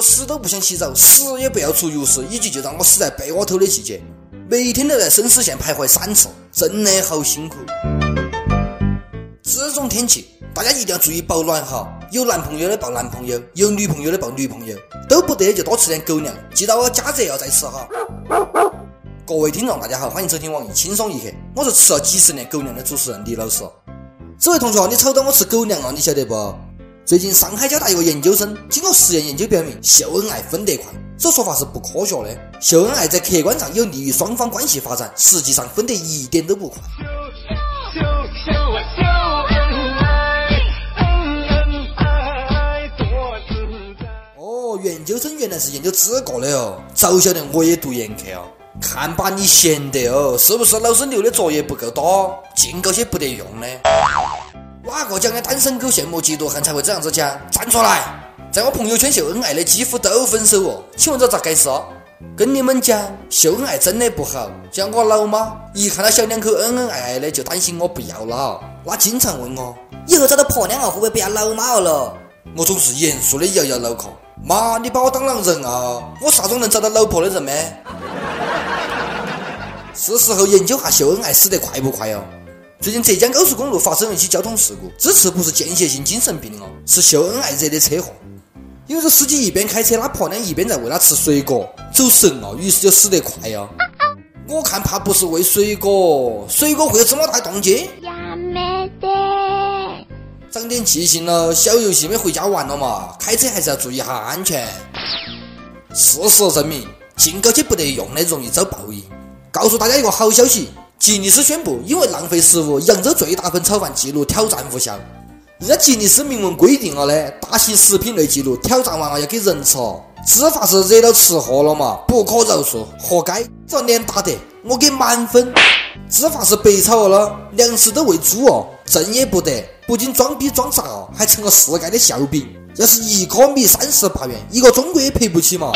死都不想洗澡，死也不要出浴室，以及就让我死在被窝头的季节，每天都在生死线徘徊三次，真的好辛苦。这种天气，大家一定要注意保暖哈！有男朋友的抱男朋友，有女朋友的抱女朋友，都不得就多吃点狗粮，记到我加热要再吃哈。各位听众，大家好，欢迎收听网易轻松一刻，我是吃了几十年狗粮的主持人李老师。这位同学，你瞅到我吃狗粮啊？你晓得不？最近上海交大一个研究生经过实验研究表明，秀恩爱分得快，这说法是不科学的。秀恩爱在客观上有利于双方关系发展，实际上分得一点都不快。哦，研究生原来是研究这个的哦，早晓得我也读研去啊。看把你闲的哦，是不是老师留的作业不够多，净搞些不得用的？哪个讲的单身狗羡慕嫉妒恨才会这样子讲？站出来！在我朋友圈秀恩爱的几乎都分手哦，请问这咋回事？跟你们讲，秀恩爱真的不好。像我老妈，一看到小两口恩恩爱爱的，就担心我不要了，她经常问我以后找到婆娘啊，会不会不要老妈了？我总是严肃的摇摇脑壳，妈，你把我当狼人啊？我啥时候能找到老婆的人吗？是时候研究下秀恩爱死得快不快哦。最近浙江高速公路发生了一起交通事故，这次不是间歇性精神病哦，是秀恩爱惹的车祸。因为这司机一边开车他婆娘，一边在喂他吃水果，走神了，于是就死得快呀。我看怕不是喂水果，水果会有这么大动静？呀没得，长点记性了，小游戏没回家玩了嘛。开车还是要注意下安全。事实证明，净搞些不得用的，容易遭报应。告诉大家一个好消息，吉尼斯宣布，因为浪费食物，扬州最大份炒饭记录挑战无效。人家吉尼斯明文规定了的，大型食品类记录挑战完了要给人吃哦。执法是惹到吃货了嘛，不可饶恕，活该！这脸打得，我给满分。执法是白炒了，粮食都喂猪哦，正也不得，不仅装逼装傻哦，还成了世界的笑柄。要是一颗米三十八元，一个中国也赔不起嘛。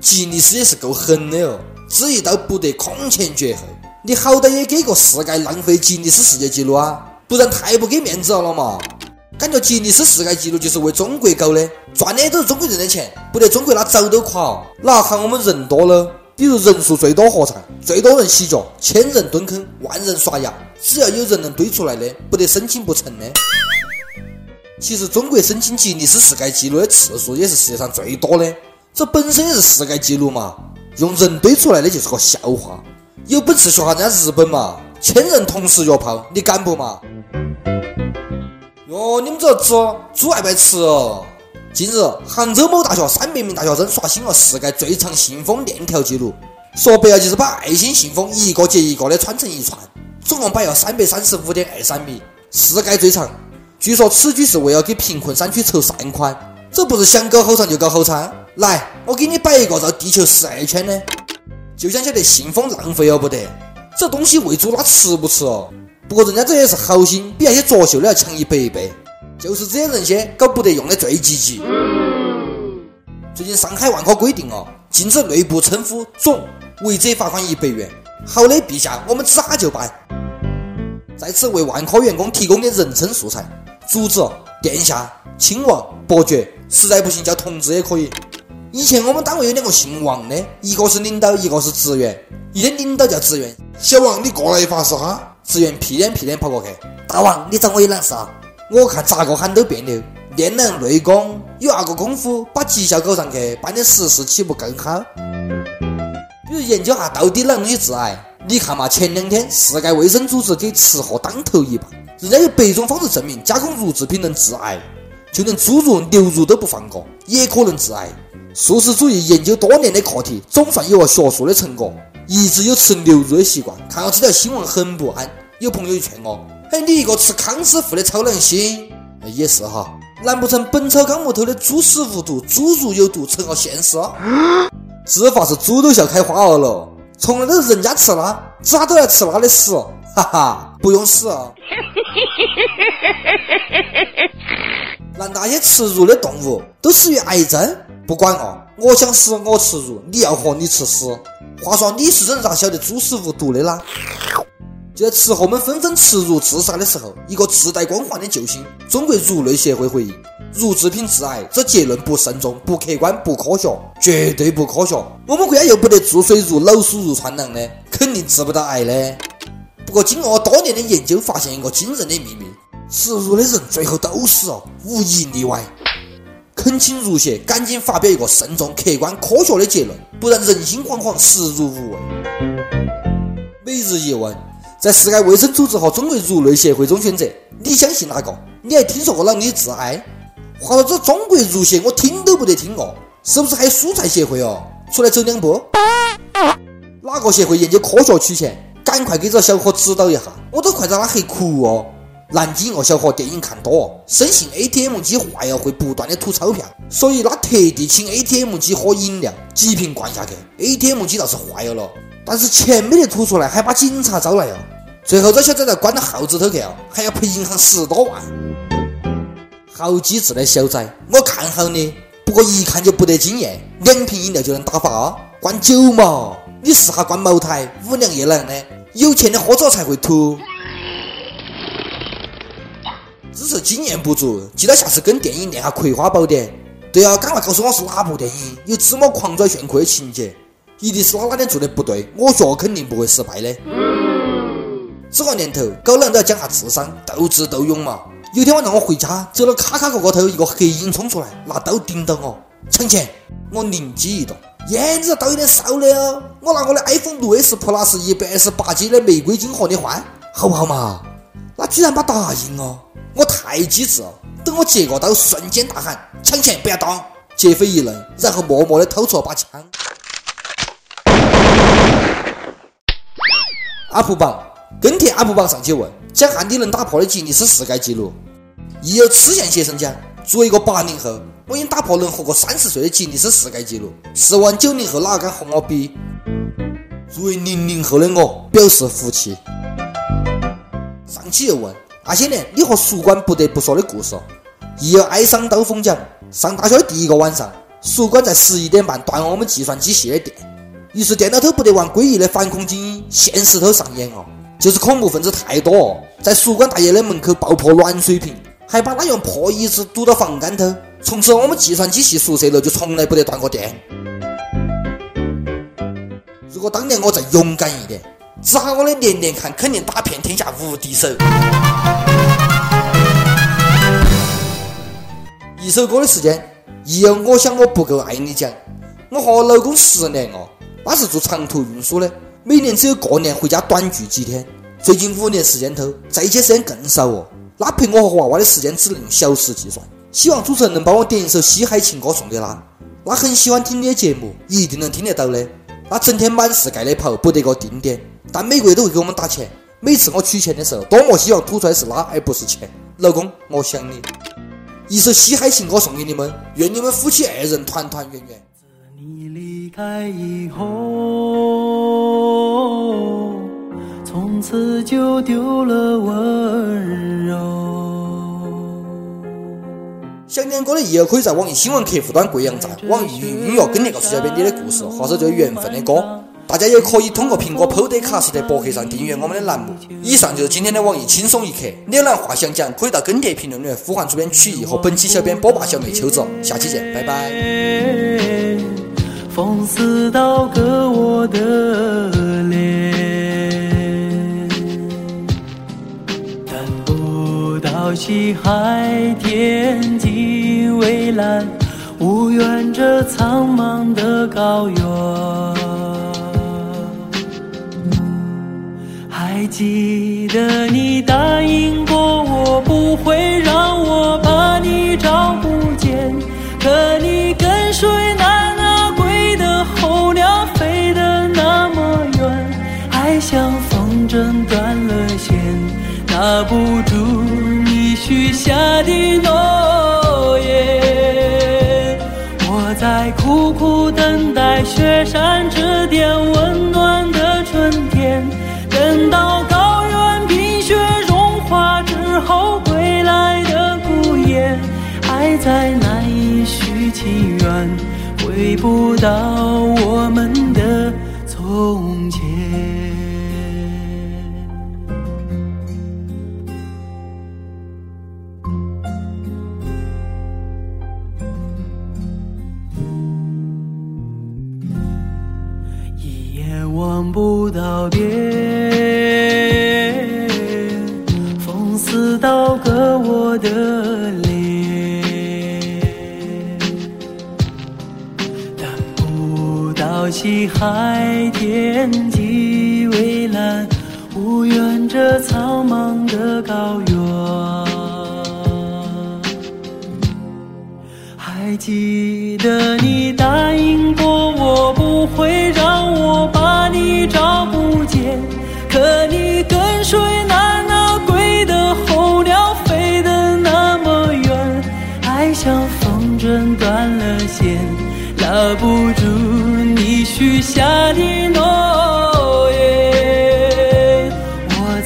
吉尼斯也是够狠的哦。这一刀不得空前绝后，你好歹也给个世界浪费吉尼斯世界纪录啊，不然太不给面子了嘛！感觉吉尼斯世界纪录就是为中国搞的，赚的都是中国人的钱，不得中国那早都垮。哪喊我们人多了？比如人数最多合唱，最多人洗脚，千人蹲坑，万人刷牙，只要有人能堆出来的，不得申请不成的。其实中国申请吉尼斯世界纪录的次数也是世界上最多的，这本身也是世界纪录嘛。用人堆出来的就是个笑话，有本事学下人家日本嘛，千人同时约炮，你敢不嘛？哟，你们这吃猪爱不爱吃哦？近日，杭州某大学三百名大学生刷新了世界最长信封链条记录，说白了就是把爱心信封一个接一个的穿成一串，总共摆了三百三十五点二三米，世界最长。据说此举是为了给贫困山区筹善款，这不是想搞好长就搞好长。来，我给你摆一个绕地球十二圈的，就想晓得信封浪费了不得？这东西喂猪它吃不吃哦？不过人家这也是好心，比那些作秀的要强一百倍。就是这些人些搞不得用的最积极。最近上海万科规定哦，禁止内部称呼“总”，违者罚款一百元。好的，陛下，我们咋就办？在此为万科员工提供点人称素材：主子、殿下、亲王、伯爵，实在不行叫同志也可以。以前我们单位有两个姓王的，一个是领导，一个是职员。一天领导叫职员：“小王，你过来一发是哈？”职员屁颠屁颠跑过去：“大王，你找我有难事啊？”我看咋个喊都别扭。练练内功，有那个功夫把绩效搞上去，办点实事岂不更好？比如研究下到底哪东西致癌？你看嘛，前两天世界卫生组织给吃货当头一棒，人家有百种方式证明加工乳制品能致癌，就连猪肉、牛肉都不放过，也可能致癌。素食主义研究多年的课题，总算有了学术的成果。一直有吃牛肉的习惯，看到这条新闻很不安。有朋友劝我：“哎，你一个吃康师傅的超能星，也是哈。难不成《本草纲目》头的猪屎无毒，猪肉有毒成了现实？了？只怕是猪都笑开花了喽！从来都是人家吃拉，咋都要吃拉的屎？哈哈，不用死啊！难那些吃肉的动物都死于癌症？”不管哦，我想死我吃肉，你要活你吃屎。话说你是人咋晓得猪是无毒的啦？就在吃货们纷纷吃肉自杀的时候，一个自带光环的救星——中国肉类协会回应：乳制品致癌，这结论不慎重、不客观、不科学，绝对不科学。我们国家又不得注水入脑、鼠入窜囊的，肯定治不到癌的。不过，经过多年的研究，发现一个惊人的秘密：吃肉的人最后都死了，无一例外。恳请儒协赶紧发表一个慎重、客观、科学的结论，不然人心惶惶，食如无味。每日一问：在世界卫生组织和中国乳类协会中选择，你相信哪个？你还听说过啷里致癌？话说这中国乳协，我听都不得听哦，是不是还有蔬菜协会哦？出来走两步！哪个协会研究科学取钱？赶快给这小伙指导一下，我都快遭他黑哭哦！南京一个小伙电影看多，深信 ATM 机坏了会不断的吐钞票，所以他特地请 ATM 机喝饮料，几瓶灌下去，ATM 机倒是坏了，但是钱没得吐出来，还把警察招来了。最后这小子在关到号子头去哦，还要赔银行十多万。好机智的小仔，我看好你。不过一看就不得经验，两瓶饮料就能打发？灌酒嘛，你试下灌茅台、五粮液那样的，有钱的喝着才会吐。只是经验不足，记得下次跟电影练下《葵花宝典》。对啊，赶快告诉我是哪部电影，有这么狂拽炫酷的情节，一定是他哪点做的不对，我学肯定不会失败的。这个年头，狗男都要讲下智商，斗智斗勇嘛。有天晚上我回家，走到卡卡角角头，一个黑影冲出来，拿刀顶到我。抢钱！我灵机一动，耶，你这刀有点少了哦，我拿我的 iPhone 六 S Plus 一百二十八 G 的玫瑰金和你换，好不好嘛？他居然把答应了，我太机智了。等我接过刀，瞬间大喊：抢钱不要动！劫匪一愣，然后默默的掏出了把枪。阿普榜，跟帖阿普榜上去问。讲下你能打破的吉尼斯世界纪录。亦有赤焰先生讲，作为一个八零后，我已经打破能活过三十岁的吉尼斯世界纪录。试问九零后哪个敢和我比？作为零零后的我，表示服气。上期又问那些年你和宿管不得不说的故事。一有哀伤刀锋讲，上大学的第一个晚上，宿管在十一点半断了我们计算机系的电，于是电脑头不得玩诡异的反恐精英现实头上演哦。就是恐怖分子太多，在宿管大爷的门口爆破暖水瓶，还把他用破椅子堵到房间头。从此我们计算机系宿舍楼就从来不得断过电。如果当年我再勇敢一点，只喊我的连连看，肯定打遍天下无敌手。一首歌的时间，一有我想我不够爱你讲。我和我老公十年哦，他是做长途运输的。每年只有过年回家短聚几天，最近五年时间头在一起时间更少哦。他陪我和娃娃的时间只能用小时计算。希望主持人能帮我点一首西海情歌送给他。他很喜欢听你的节目，一定能听得到的。他整天满世界的跑，不得个定点，但每个月都会给我们打钱。每次我取钱的时候，多么希望吐出来是他而不是钱。老公，我想你。一首西海情歌送给你们，愿你们夫妻二人团团圆圆。你离开以后。从此就丢了温柔。想点歌的益友可以在网易新闻客户端贵阳站、网易云音乐跟帖告诉小编你的故事，或者就是缘分的歌。大家也可以通过苹果 Podcast 的博客上订阅我们的栏目。以上就是今天的网易轻松一刻。你有哪话想讲，可以到跟帖评论里面呼唤主编曲艺和本期小编波霸小妹秋子。下期见，拜拜。风似刀割我的脸。朝西海，天际蔚蓝，无缘这苍茫的高原。记得你答应过我，不会让我把你照不见。可你跟随那那归的候鸟飞得那么远，爱像风筝断了线，拿不住你。许下的诺言，我在苦苦等待雪山之巅温暖爱再难以续情缘回不到我们的从前一眼望不到边风似刀割我的西海天际蔚蓝，无缘这苍茫的高原。还记得你答应过我，不会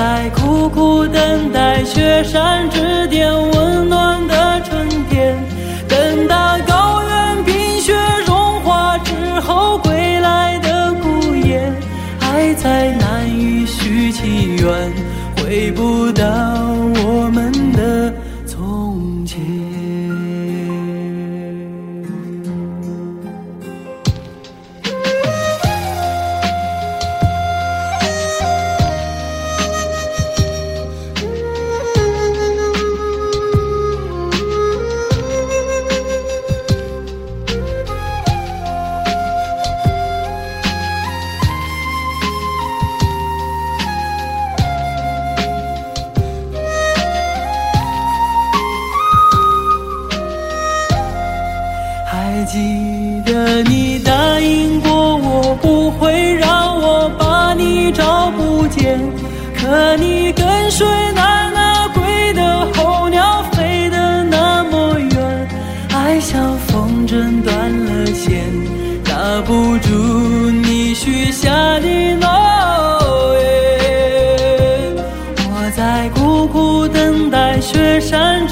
在苦苦等待雪山之巅温暖的春天，等待高原冰雪融化之后归来的孤雁，爱再难以续情缘，回不到可你答应过我，不会让我把你找不见。可你跟随那那归的候鸟飞得那么远，爱像风筝断了线，拉不住你许下的诺言。我在苦苦等待雪山